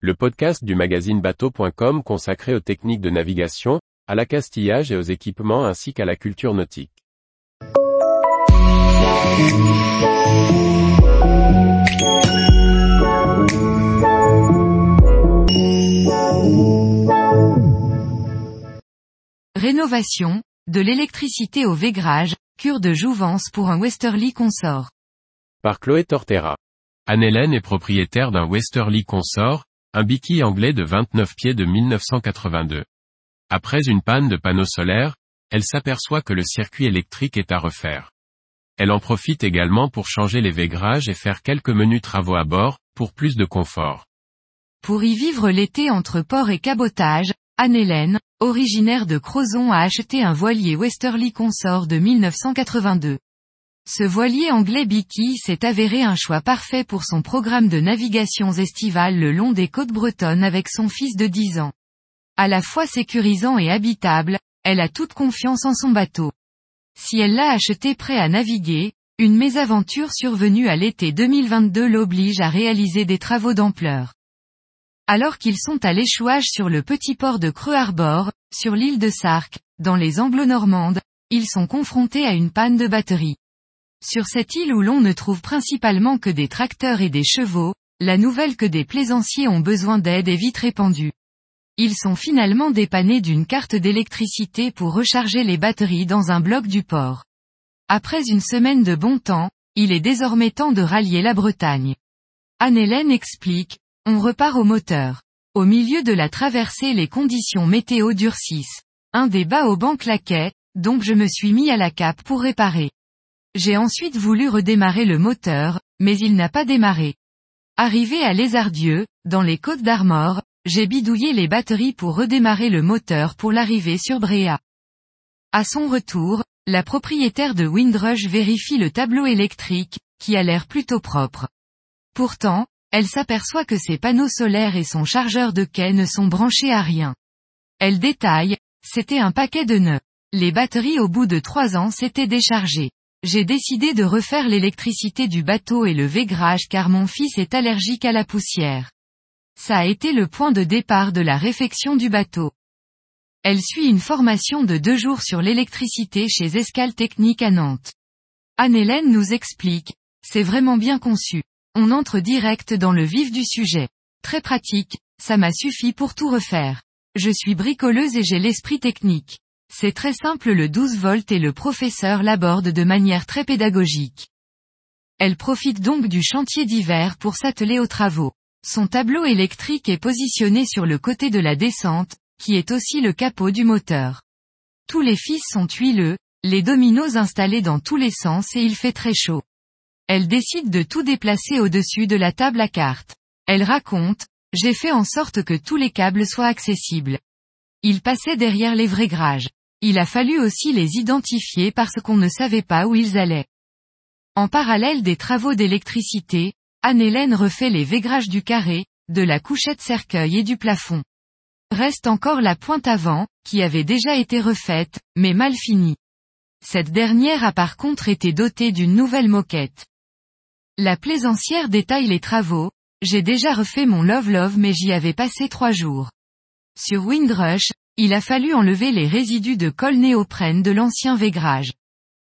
le podcast du magazine bateau.com consacré aux techniques de navigation, à l'accastillage et aux équipements ainsi qu'à la culture nautique. Rénovation, de l'électricité au végrage, cure de jouvence pour un Westerly consort. Par Chloé Tortera. Anne-Hélène est propriétaire d'un Westerly consort, un biquille anglais de 29 pieds de 1982. Après une panne de panneau solaire, elle s'aperçoit que le circuit électrique est à refaire. Elle en profite également pour changer les végrages et faire quelques menus travaux à bord, pour plus de confort. Pour y vivre l'été entre port et cabotage, Anne-Hélène, originaire de Crozon a acheté un voilier Westerly Consort de 1982. Ce voilier anglais Bicky s'est avéré un choix parfait pour son programme de navigations estivales le long des côtes bretonnes avec son fils de 10 ans. À la fois sécurisant et habitable, elle a toute confiance en son bateau. Si elle l'a acheté prêt à naviguer, une mésaventure survenue à l'été 2022 l'oblige à réaliser des travaux d'ampleur. Alors qu'ils sont à l'échouage sur le petit port de Creux Arbor, sur l'île de Sark, dans les Anglo-Normandes, ils sont confrontés à une panne de batterie. Sur cette île où l'on ne trouve principalement que des tracteurs et des chevaux, la nouvelle que des plaisanciers ont besoin d'aide est vite répandue. Ils sont finalement dépannés d'une carte d'électricité pour recharger les batteries dans un bloc du port. Après une semaine de bon temps, il est désormais temps de rallier la Bretagne. Anne-Hélène explique, on repart au moteur. Au milieu de la traversée les conditions météo durcissent. Un des bas au banc claquait, donc je me suis mis à la cape pour réparer. J'ai ensuite voulu redémarrer le moteur, mais il n'a pas démarré. Arrivé à Lézardieu, dans les côtes d'Armor, j'ai bidouillé les batteries pour redémarrer le moteur pour l'arrivée sur Bréa. À son retour, la propriétaire de Windrush vérifie le tableau électrique, qui a l'air plutôt propre. Pourtant, elle s'aperçoit que ses panneaux solaires et son chargeur de quai ne sont branchés à rien. Elle détaille, c'était un paquet de nœuds. Les batteries au bout de trois ans s'étaient déchargées. J'ai décidé de refaire l'électricité du bateau et le végrage car mon fils est allergique à la poussière. Ça a été le point de départ de la réfection du bateau. Elle suit une formation de deux jours sur l'électricité chez Escale Technique à Nantes. Anne-Hélène nous explique, c'est vraiment bien conçu. On entre direct dans le vif du sujet. Très pratique, ça m'a suffi pour tout refaire. Je suis bricoleuse et j'ai l'esprit technique. C'est très simple le 12 volts et le professeur l'aborde de manière très pédagogique. Elle profite donc du chantier d'hiver pour s'atteler aux travaux. Son tableau électrique est positionné sur le côté de la descente, qui est aussi le capot du moteur. Tous les fils sont huileux, les dominos installés dans tous les sens et il fait très chaud. Elle décide de tout déplacer au-dessus de la table à cartes. Elle raconte, j'ai fait en sorte que tous les câbles soient accessibles. Ils passaient derrière les vrais Il a fallu aussi les identifier parce qu'on ne savait pas où ils allaient. En parallèle des travaux d'électricité, Anne-Hélène refait les végrages du carré, de la couchette cercueil et du plafond. Reste encore la pointe avant, qui avait déjà été refaite, mais mal finie. Cette dernière a par contre été dotée d'une nouvelle moquette. La plaisancière détaille les travaux, j'ai déjà refait mon Love Love mais j'y avais passé trois jours. Sur Windrush, il a fallu enlever les résidus de colle néoprène de l'ancien végrage.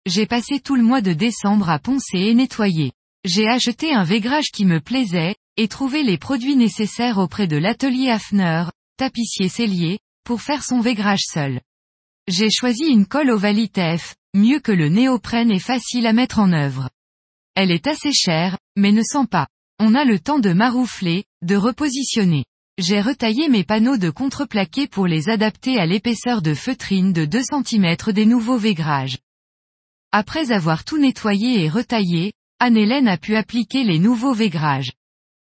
J'ai passé tout le mois de décembre à poncer et nettoyer. J'ai acheté un végrage qui me plaisait, et trouvé les produits nécessaires auprès de l'atelier Hafner, tapissier cellier, pour faire son végrage seul. J'ai choisi une colle Ovalitef, mieux que le néoprène et facile à mettre en œuvre. Elle est assez chère, mais ne sent pas. On a le temps de maroufler, de repositionner. J'ai retaillé mes panneaux de contreplaqué pour les adapter à l'épaisseur de feutrine de 2 cm des nouveaux végrages. Après avoir tout nettoyé et retaillé, Anne-Hélène a pu appliquer les nouveaux végrages.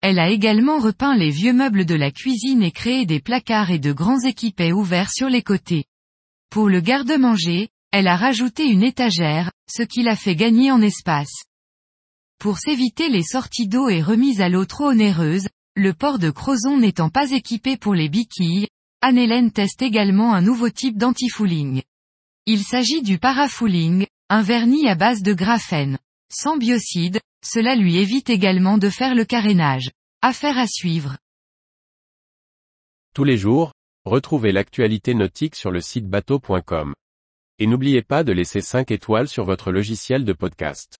Elle a également repeint les vieux meubles de la cuisine et créé des placards et de grands équipets ouverts sur les côtés. Pour le garde-manger, elle a rajouté une étagère, ce qui l'a fait gagner en espace. Pour s'éviter les sorties d'eau et remises à l'eau trop onéreuses, le port de Crozon n'étant pas équipé pour les biquilles, Anne-Hélène teste également un nouveau type d'antifouling. Il s'agit du parafouling, un vernis à base de graphène. Sans biocide, cela lui évite également de faire le carénage. Affaire à suivre. Tous les jours, retrouvez l'actualité nautique sur le site bateau.com. Et n'oubliez pas de laisser 5 étoiles sur votre logiciel de podcast.